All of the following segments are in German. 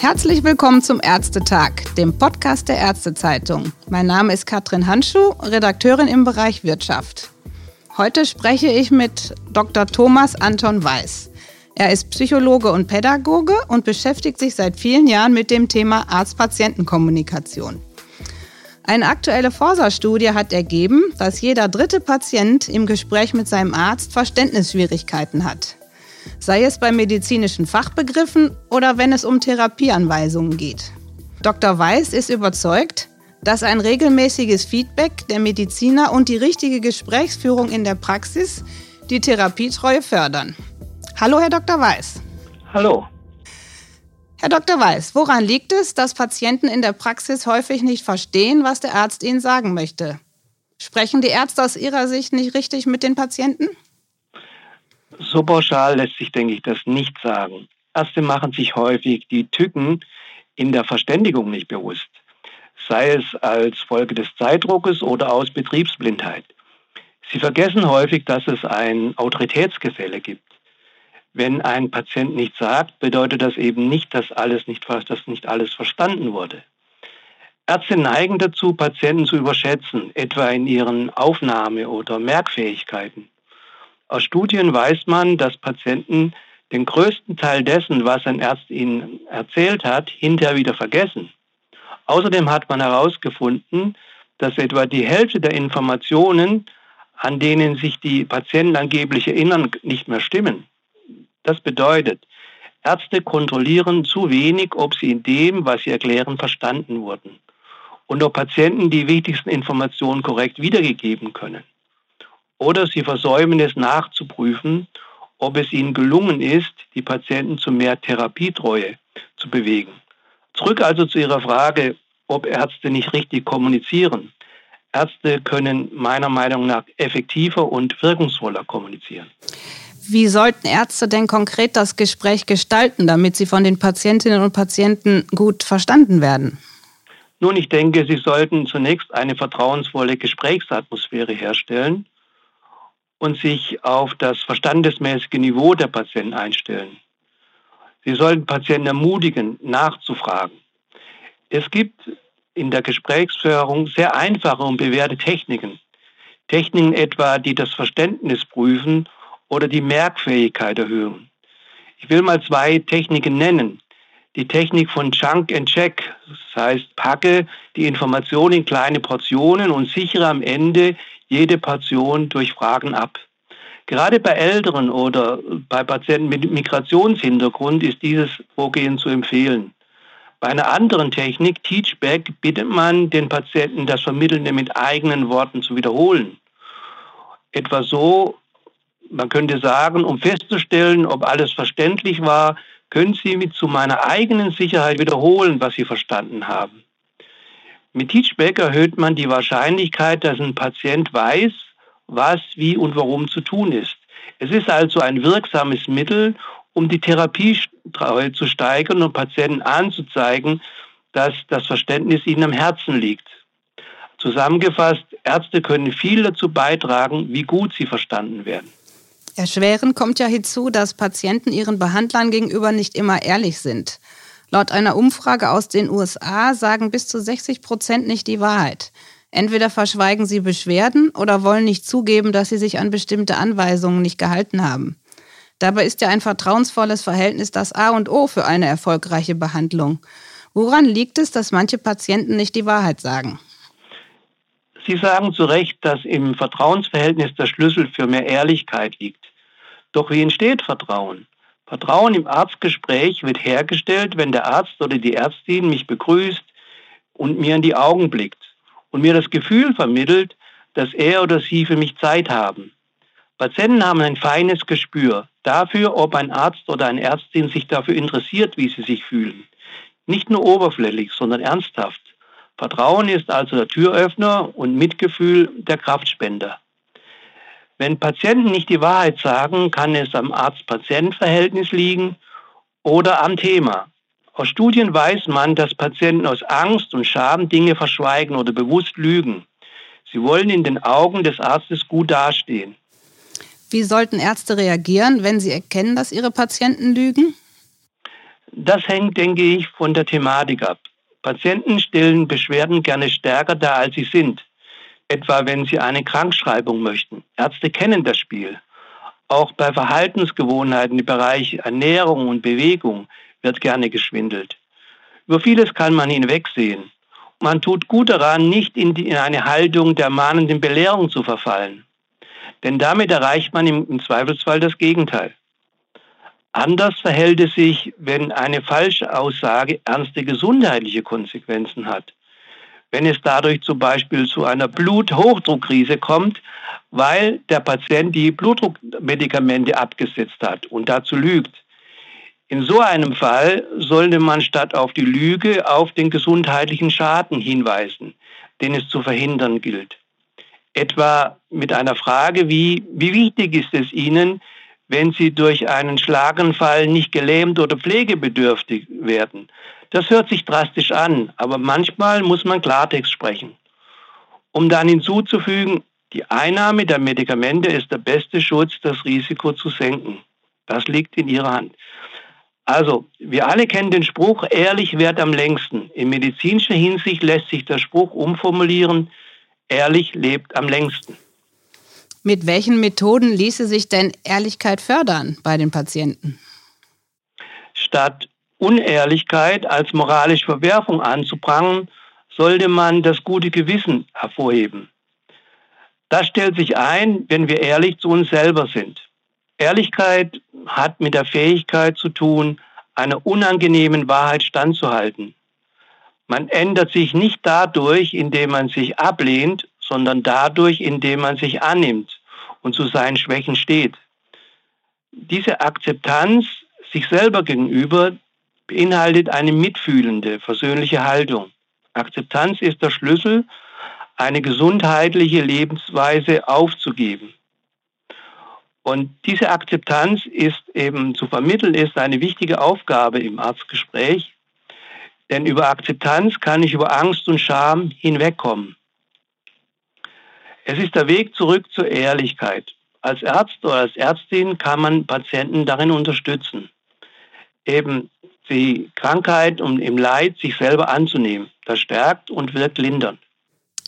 Herzlich willkommen zum Ärztetag, dem Podcast der Ärztezeitung. Mein Name ist Katrin Handschuh, Redakteurin im Bereich Wirtschaft. Heute spreche ich mit Dr. Thomas Anton Weiß. Er ist Psychologe und Pädagoge und beschäftigt sich seit vielen Jahren mit dem Thema Arzt-Patienten-Kommunikation. Eine aktuelle Forsa-Studie hat ergeben, dass jeder dritte Patient im Gespräch mit seinem Arzt Verständnisschwierigkeiten hat. Sei es bei medizinischen Fachbegriffen oder wenn es um Therapieanweisungen geht. Dr. Weiß ist überzeugt, dass ein regelmäßiges Feedback der Mediziner und die richtige Gesprächsführung in der Praxis die Therapietreue fördern. Hallo, Herr Dr. Weiß. Hallo. Herr Dr. Weiß, woran liegt es, dass Patienten in der Praxis häufig nicht verstehen, was der Arzt ihnen sagen möchte? Sprechen die Ärzte aus Ihrer Sicht nicht richtig mit den Patienten? So pauschal lässt sich, denke ich, das nicht sagen. Ärzte machen sich häufig die Tücken in der Verständigung nicht bewusst, sei es als Folge des Zeitdruckes oder aus Betriebsblindheit. Sie vergessen häufig, dass es ein Autoritätsgefälle gibt. Wenn ein Patient nichts sagt, bedeutet das eben nicht, dass alles nicht, dass nicht alles verstanden wurde. Ärzte neigen dazu, Patienten zu überschätzen, etwa in ihren Aufnahme- oder Merkfähigkeiten. Aus Studien weiß man, dass Patienten den größten Teil dessen, was ein Arzt ihnen erzählt hat, hinterher wieder vergessen. Außerdem hat man herausgefunden, dass etwa die Hälfte der Informationen, an denen sich die Patienten angeblich erinnern, nicht mehr stimmen. Das bedeutet, Ärzte kontrollieren zu wenig, ob sie in dem, was sie erklären, verstanden wurden und ob Patienten die wichtigsten Informationen korrekt wiedergegeben können. Oder sie versäumen es nachzuprüfen, ob es ihnen gelungen ist, die Patienten zu mehr Therapietreue zu bewegen. Zurück also zu Ihrer Frage, ob Ärzte nicht richtig kommunizieren. Ärzte können meiner Meinung nach effektiver und wirkungsvoller kommunizieren. Wie sollten Ärzte denn konkret das Gespräch gestalten, damit sie von den Patientinnen und Patienten gut verstanden werden? Nun, ich denke, sie sollten zunächst eine vertrauensvolle Gesprächsatmosphäre herstellen und sich auf das verstandesmäßige Niveau der Patienten einstellen. Sie sollten Patienten ermutigen, nachzufragen. Es gibt in der Gesprächsführung sehr einfache und bewährte Techniken. Techniken etwa, die das Verständnis prüfen oder die Merkfähigkeit erhöhen. Ich will mal zwei Techniken nennen. Die Technik von Chunk and Check, das heißt, packe die Information in kleine Portionen und sichere am Ende jede Portion durch Fragen ab. Gerade bei Älteren oder bei Patienten mit Migrationshintergrund ist dieses Vorgehen zu empfehlen. Bei einer anderen Technik, Teachback, bittet man den Patienten, das Vermittelnde mit eigenen Worten zu wiederholen. Etwa so, man könnte sagen, um festzustellen, ob alles verständlich war, können Sie mit zu meiner eigenen Sicherheit wiederholen, was Sie verstanden haben. Mit Teachback erhöht man die Wahrscheinlichkeit, dass ein Patient weiß, was, wie und warum zu tun ist. Es ist also ein wirksames Mittel, um die Therapie zu steigern und Patienten anzuzeigen, dass das Verständnis ihnen am Herzen liegt. Zusammengefasst, Ärzte können viel dazu beitragen, wie gut sie verstanden werden. Erschwerend kommt ja hinzu, dass Patienten ihren Behandlern gegenüber nicht immer ehrlich sind. Laut einer Umfrage aus den USA sagen bis zu 60 Prozent nicht die Wahrheit. Entweder verschweigen sie Beschwerden oder wollen nicht zugeben, dass sie sich an bestimmte Anweisungen nicht gehalten haben. Dabei ist ja ein vertrauensvolles Verhältnis das A und O für eine erfolgreiche Behandlung. Woran liegt es, dass manche Patienten nicht die Wahrheit sagen? Sie sagen zu Recht, dass im Vertrauensverhältnis der Schlüssel für mehr Ehrlichkeit liegt. Doch wie entsteht Vertrauen? Vertrauen im Arztgespräch wird hergestellt, wenn der Arzt oder die Ärztin mich begrüßt und mir in die Augen blickt und mir das Gefühl vermittelt, dass er oder sie für mich Zeit haben. Patienten haben ein feines Gespür dafür, ob ein Arzt oder eine Ärztin sich dafür interessiert, wie sie sich fühlen. Nicht nur oberflächlich, sondern ernsthaft. Vertrauen ist also der Türöffner und Mitgefühl der Kraftspender. Wenn Patienten nicht die Wahrheit sagen, kann es am Arzt-Patient-Verhältnis liegen oder am Thema. Aus Studien weiß man, dass Patienten aus Angst und Scham Dinge verschweigen oder bewusst lügen. Sie wollen in den Augen des Arztes gut dastehen. Wie sollten Ärzte reagieren, wenn sie erkennen, dass ihre Patienten lügen? Das hängt, denke ich, von der Thematik ab. Patienten stellen Beschwerden gerne stärker dar, als sie sind. Etwa wenn sie eine Krankschreibung möchten. Ärzte kennen das Spiel. Auch bei Verhaltensgewohnheiten im Bereich Ernährung und Bewegung wird gerne geschwindelt. Über vieles kann man hinwegsehen. Man tut gut daran, nicht in, die, in eine Haltung der mahnenden Belehrung zu verfallen. Denn damit erreicht man im, im Zweifelsfall das Gegenteil. Anders verhält es sich, wenn eine falsche Aussage ernste gesundheitliche Konsequenzen hat. Wenn es dadurch zum Beispiel zu einer Bluthochdruckkrise kommt, weil der Patient die Blutdruckmedikamente abgesetzt hat und dazu lügt. In so einem Fall sollte man statt auf die Lüge auf den gesundheitlichen Schaden hinweisen, den es zu verhindern gilt. Etwa mit einer Frage wie, wie wichtig ist es Ihnen, wenn Sie durch einen Schlaganfall nicht gelähmt oder pflegebedürftig werden? Das hört sich drastisch an, aber manchmal muss man Klartext sprechen. Um dann hinzuzufügen, die Einnahme der Medikamente ist der beste Schutz, das Risiko zu senken. Das liegt in Ihrer Hand. Also, wir alle kennen den Spruch, ehrlich währt am längsten. In medizinischer Hinsicht lässt sich der Spruch umformulieren, ehrlich lebt am längsten. Mit welchen Methoden ließe sich denn Ehrlichkeit fördern bei den Patienten? Statt Unehrlichkeit als moralische Verwerfung anzuprangern, sollte man das gute Gewissen hervorheben. Das stellt sich ein, wenn wir ehrlich zu uns selber sind. Ehrlichkeit hat mit der Fähigkeit zu tun, einer unangenehmen Wahrheit standzuhalten. Man ändert sich nicht dadurch, indem man sich ablehnt, sondern dadurch, indem man sich annimmt und zu seinen Schwächen steht. Diese Akzeptanz sich selber gegenüber beinhaltet eine mitfühlende, versöhnliche Haltung. Akzeptanz ist der Schlüssel, eine gesundheitliche Lebensweise aufzugeben. Und diese Akzeptanz ist eben zu vermitteln, ist eine wichtige Aufgabe im Arztgespräch. Denn über Akzeptanz kann ich über Angst und Scham hinwegkommen. Es ist der Weg zurück zur Ehrlichkeit. Als Arzt oder als Ärztin kann man Patienten darin unterstützen, eben die Krankheit und im Leid sich selber anzunehmen. Das stärkt und wirkt lindernd.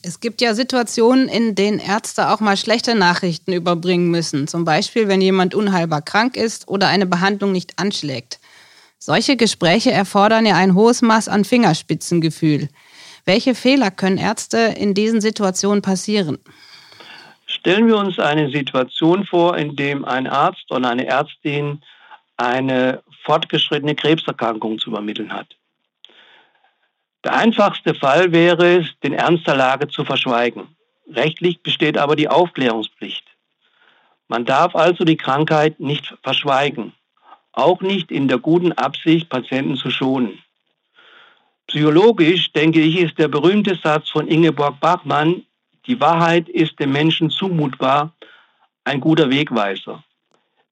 Es gibt ja Situationen, in denen Ärzte auch mal schlechte Nachrichten überbringen müssen. Zum Beispiel, wenn jemand unheilbar krank ist oder eine Behandlung nicht anschlägt. Solche Gespräche erfordern ja ein hohes Maß an Fingerspitzengefühl. Welche Fehler können Ärzte in diesen Situationen passieren? Stellen wir uns eine Situation vor, in dem ein Arzt oder eine Ärztin eine fortgeschrittene Krebserkrankung zu übermitteln hat. Der einfachste Fall wäre es, den Ernst der Lage zu verschweigen. Rechtlich besteht aber die Aufklärungspflicht. Man darf also die Krankheit nicht verschweigen, auch nicht in der guten Absicht, Patienten zu schonen. Psychologisch, denke ich, ist der berühmte Satz von Ingeborg Bachmann, die Wahrheit ist dem Menschen zumutbar, ein guter Wegweiser.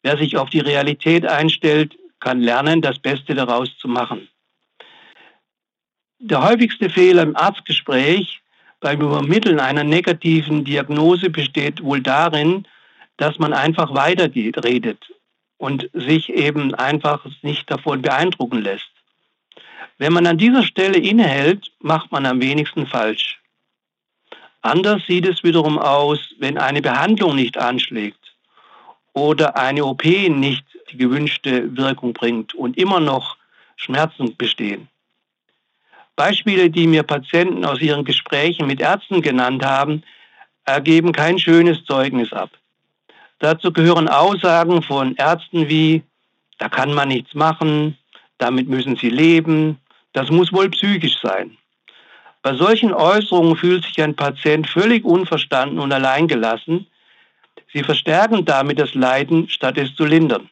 Wer sich auf die Realität einstellt, kann lernen, das Beste daraus zu machen. Der häufigste Fehler im Arztgespräch beim Übermitteln einer negativen Diagnose besteht wohl darin, dass man einfach weitergeht, redet und sich eben einfach nicht davon beeindrucken lässt. Wenn man an dieser Stelle innehält, macht man am wenigsten falsch. Anders sieht es wiederum aus, wenn eine Behandlung nicht anschlägt oder eine OP nicht die gewünschte Wirkung bringt und immer noch Schmerzen bestehen. Beispiele, die mir Patienten aus ihren Gesprächen mit Ärzten genannt haben, ergeben kein schönes Zeugnis ab. Dazu gehören Aussagen von Ärzten wie, da kann man nichts machen, damit müssen sie leben, das muss wohl psychisch sein. Bei solchen Äußerungen fühlt sich ein Patient völlig unverstanden und alleingelassen. Sie verstärken damit das Leiden, statt es zu lindern.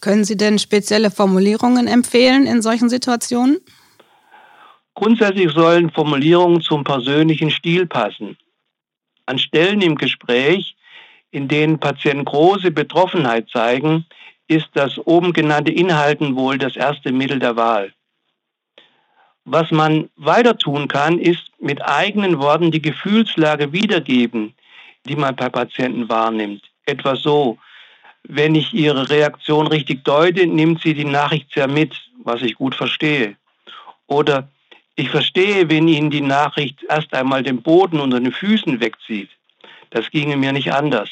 Können Sie denn spezielle Formulierungen empfehlen in solchen Situationen? Grundsätzlich sollen Formulierungen zum persönlichen Stil passen. An Stellen im Gespräch, in denen Patienten große Betroffenheit zeigen, ist das oben genannte Inhalten wohl das erste Mittel der Wahl. Was man weiter tun kann, ist mit eigenen Worten die Gefühlslage wiedergeben, die man bei Patienten wahrnimmt. Etwa so, Wenn ich Ihre Reaktion richtig deute, nimmt sie die Nachricht sehr mit, was ich gut verstehe. Oder ich verstehe, wenn Ihnen die Nachricht erst einmal den Boden unter den Füßen wegzieht. Das ginge mir nicht anders.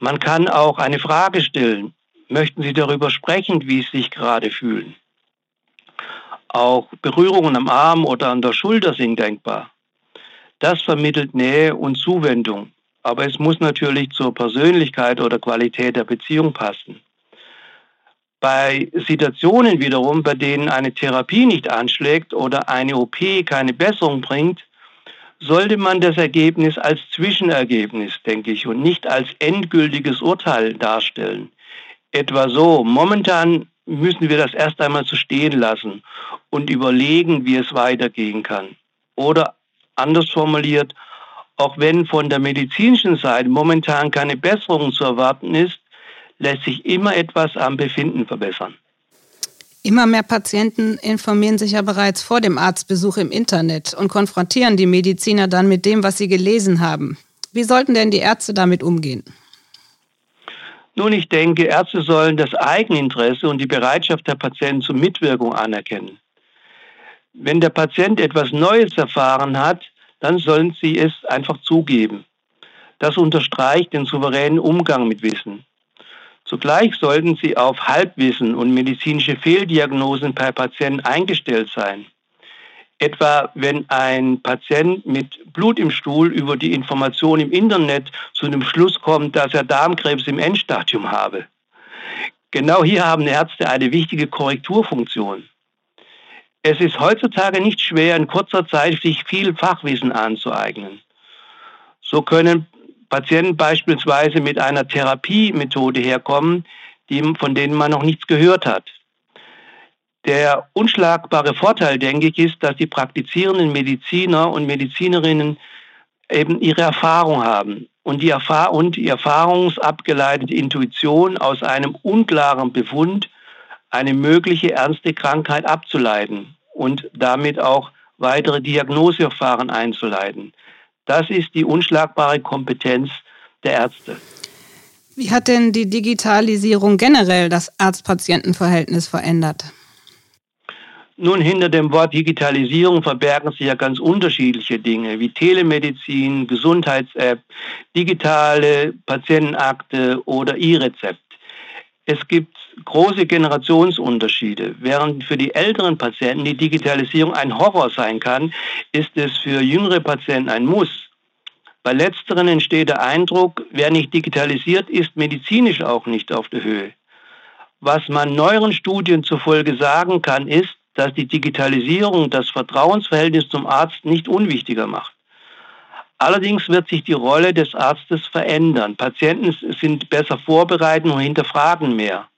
Man kann auch eine Frage stellen. Möchten Sie darüber sprechen, wie Sie sich gerade fühlen? Auch Berührungen am Arm oder an der Schulter sind denkbar. Das vermittelt Nähe und Zuwendung. Aber es muss natürlich zur Persönlichkeit oder Qualität der Beziehung passen. Bei Situationen wiederum, bei denen eine Therapie nicht anschlägt oder eine OP keine Besserung bringt, sollte man das Ergebnis als Zwischenergebnis, denke ich, und nicht als endgültiges Urteil darstellen. Etwa so, momentan müssen wir das erst einmal so stehen lassen und überlegen, wie es weitergehen kann. Oder anders formuliert, auch wenn von der medizinischen Seite momentan keine Besserung zu erwarten ist, lässt sich immer etwas am Befinden verbessern. Immer mehr Patienten informieren sich ja bereits vor dem Arztbesuch im Internet und konfrontieren die Mediziner dann mit dem, was sie gelesen haben. Wie sollten denn die Ärzte damit umgehen? Nun, ich denke, Ärzte sollen das Eigeninteresse und die Bereitschaft der Patienten zur Mitwirkung anerkennen. Wenn der Patient etwas Neues erfahren hat, dann sollen sie es einfach zugeben. Das unterstreicht den souveränen Umgang mit Wissen. Zugleich sollten sie auf Halbwissen und medizinische Fehldiagnosen per Patient eingestellt sein. Etwa wenn ein Patient mit Blut im Stuhl über die Information im Internet zu dem Schluss kommt, dass er Darmkrebs im Endstadium habe. Genau hier haben Ärzte eine wichtige Korrekturfunktion. Es ist heutzutage nicht schwer, in kurzer Zeit sich viel Fachwissen anzueignen. So können Patienten beispielsweise mit einer Therapiemethode herkommen, die, von denen man noch nichts gehört hat. Der unschlagbare Vorteil, denke ich, ist, dass die praktizierenden Mediziner und Medizinerinnen eben ihre Erfahrung haben und die, Erfahr und die erfahrungsabgeleitete Intuition aus einem unklaren Befund eine mögliche ernste Krankheit abzuleiten und damit auch weitere Diagnoseverfahren einzuleiten. Das ist die unschlagbare Kompetenz der Ärzte. Wie hat denn die Digitalisierung generell das Arzt-Patienten-Verhältnis verändert? Nun, hinter dem Wort Digitalisierung verbergen sich ja ganz unterschiedliche Dinge wie Telemedizin, Gesundheits-App, digitale Patientenakte oder E-Rezept. Es gibt große Generationsunterschiede. Während für die älteren Patienten die Digitalisierung ein Horror sein kann, ist es für jüngere Patienten ein Muss. Bei letzteren entsteht der Eindruck, wer nicht digitalisiert, ist medizinisch auch nicht auf der Höhe. Was man neueren Studien zufolge sagen kann, ist, dass die Digitalisierung das Vertrauensverhältnis zum Arzt nicht unwichtiger macht. Allerdings wird sich die Rolle des Arztes verändern. Patienten sind besser vorbereitet und hinterfragen mehr.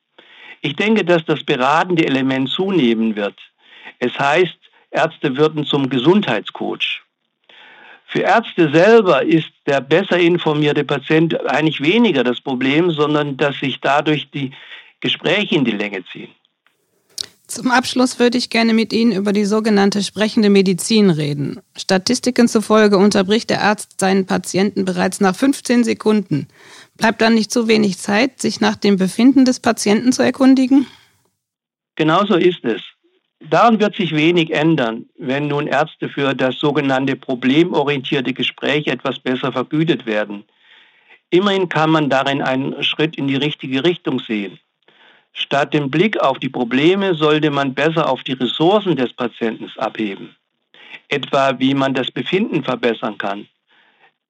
Ich denke, dass das beratende Element zunehmen wird. Es heißt, Ärzte würden zum Gesundheitscoach. Für Ärzte selber ist der besser informierte Patient eigentlich weniger das Problem, sondern dass sich dadurch die Gespräche in die Länge ziehen. Zum Abschluss würde ich gerne mit Ihnen über die sogenannte sprechende Medizin reden. Statistiken zufolge unterbricht der Arzt seinen Patienten bereits nach 15 Sekunden. Bleibt dann nicht zu wenig Zeit, sich nach dem Befinden des Patienten zu erkundigen? Genauso ist es. Daran wird sich wenig ändern, wenn nun Ärzte für das sogenannte problemorientierte Gespräch etwas besser vergütet werden. Immerhin kann man darin einen Schritt in die richtige Richtung sehen. Statt dem Blick auf die Probleme sollte man besser auf die Ressourcen des Patienten abheben. Etwa wie man das Befinden verbessern kann.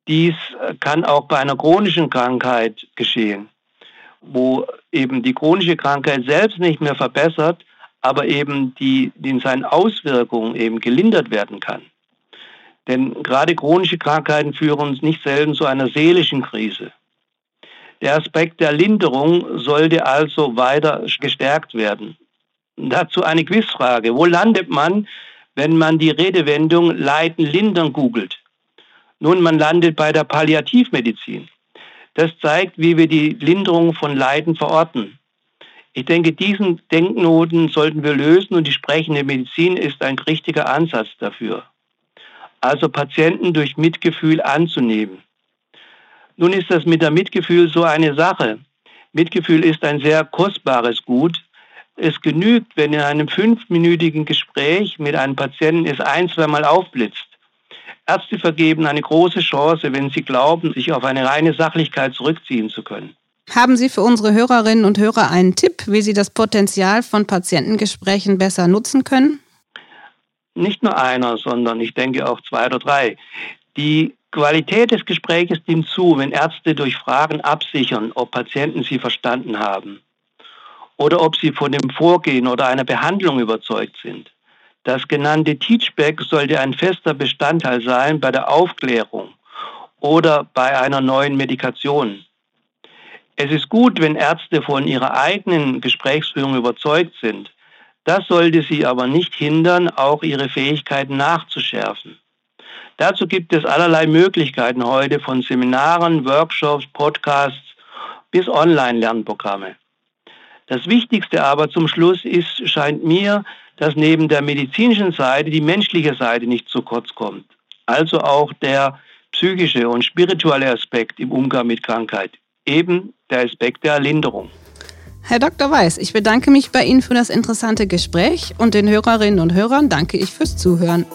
Dies kann auch bei einer chronischen Krankheit geschehen, wo eben die chronische Krankheit selbst nicht mehr verbessert, aber eben die, die in seinen Auswirkungen eben gelindert werden kann. Denn gerade chronische Krankheiten führen uns nicht selten zu einer seelischen Krise. Der Aspekt der Linderung sollte also weiter gestärkt werden. Dazu eine Quizfrage. Wo landet man, wenn man die Redewendung Leiden lindern googelt? Nun, man landet bei der Palliativmedizin. Das zeigt, wie wir die Linderung von Leiden verorten. Ich denke, diesen Denknoten sollten wir lösen und die sprechende Medizin ist ein richtiger Ansatz dafür. Also Patienten durch Mitgefühl anzunehmen. Nun ist das mit dem Mitgefühl so eine Sache. Mitgefühl ist ein sehr kostbares Gut. Es genügt, wenn in einem fünfminütigen Gespräch mit einem Patienten es ein, zweimal aufblitzt. Ärzte vergeben eine große Chance, wenn sie glauben, sich auf eine reine Sachlichkeit zurückziehen zu können. Haben Sie für unsere Hörerinnen und Hörer einen Tipp, wie sie das Potenzial von Patientengesprächen besser nutzen können? Nicht nur einer, sondern ich denke auch zwei oder drei. Die Qualität des Gesprächs nimmt zu, wenn Ärzte durch Fragen absichern, ob Patienten sie verstanden haben oder ob sie von dem Vorgehen oder einer Behandlung überzeugt sind. Das genannte Teachback sollte ein fester Bestandteil sein bei der Aufklärung oder bei einer neuen Medikation. Es ist gut, wenn Ärzte von ihrer eigenen Gesprächsführung überzeugt sind. Das sollte sie aber nicht hindern, auch ihre Fähigkeiten nachzuschärfen. Dazu gibt es allerlei Möglichkeiten heute von Seminaren, Workshops, Podcasts bis Online-Lernprogramme. Das Wichtigste aber zum Schluss ist, scheint mir, dass neben der medizinischen Seite die menschliche Seite nicht zu kurz kommt. Also auch der psychische und spirituelle Aspekt im Umgang mit Krankheit. Eben der Aspekt der Linderung. Herr Dr. Weiß, ich bedanke mich bei Ihnen für das interessante Gespräch und den Hörerinnen und Hörern danke ich fürs Zuhören.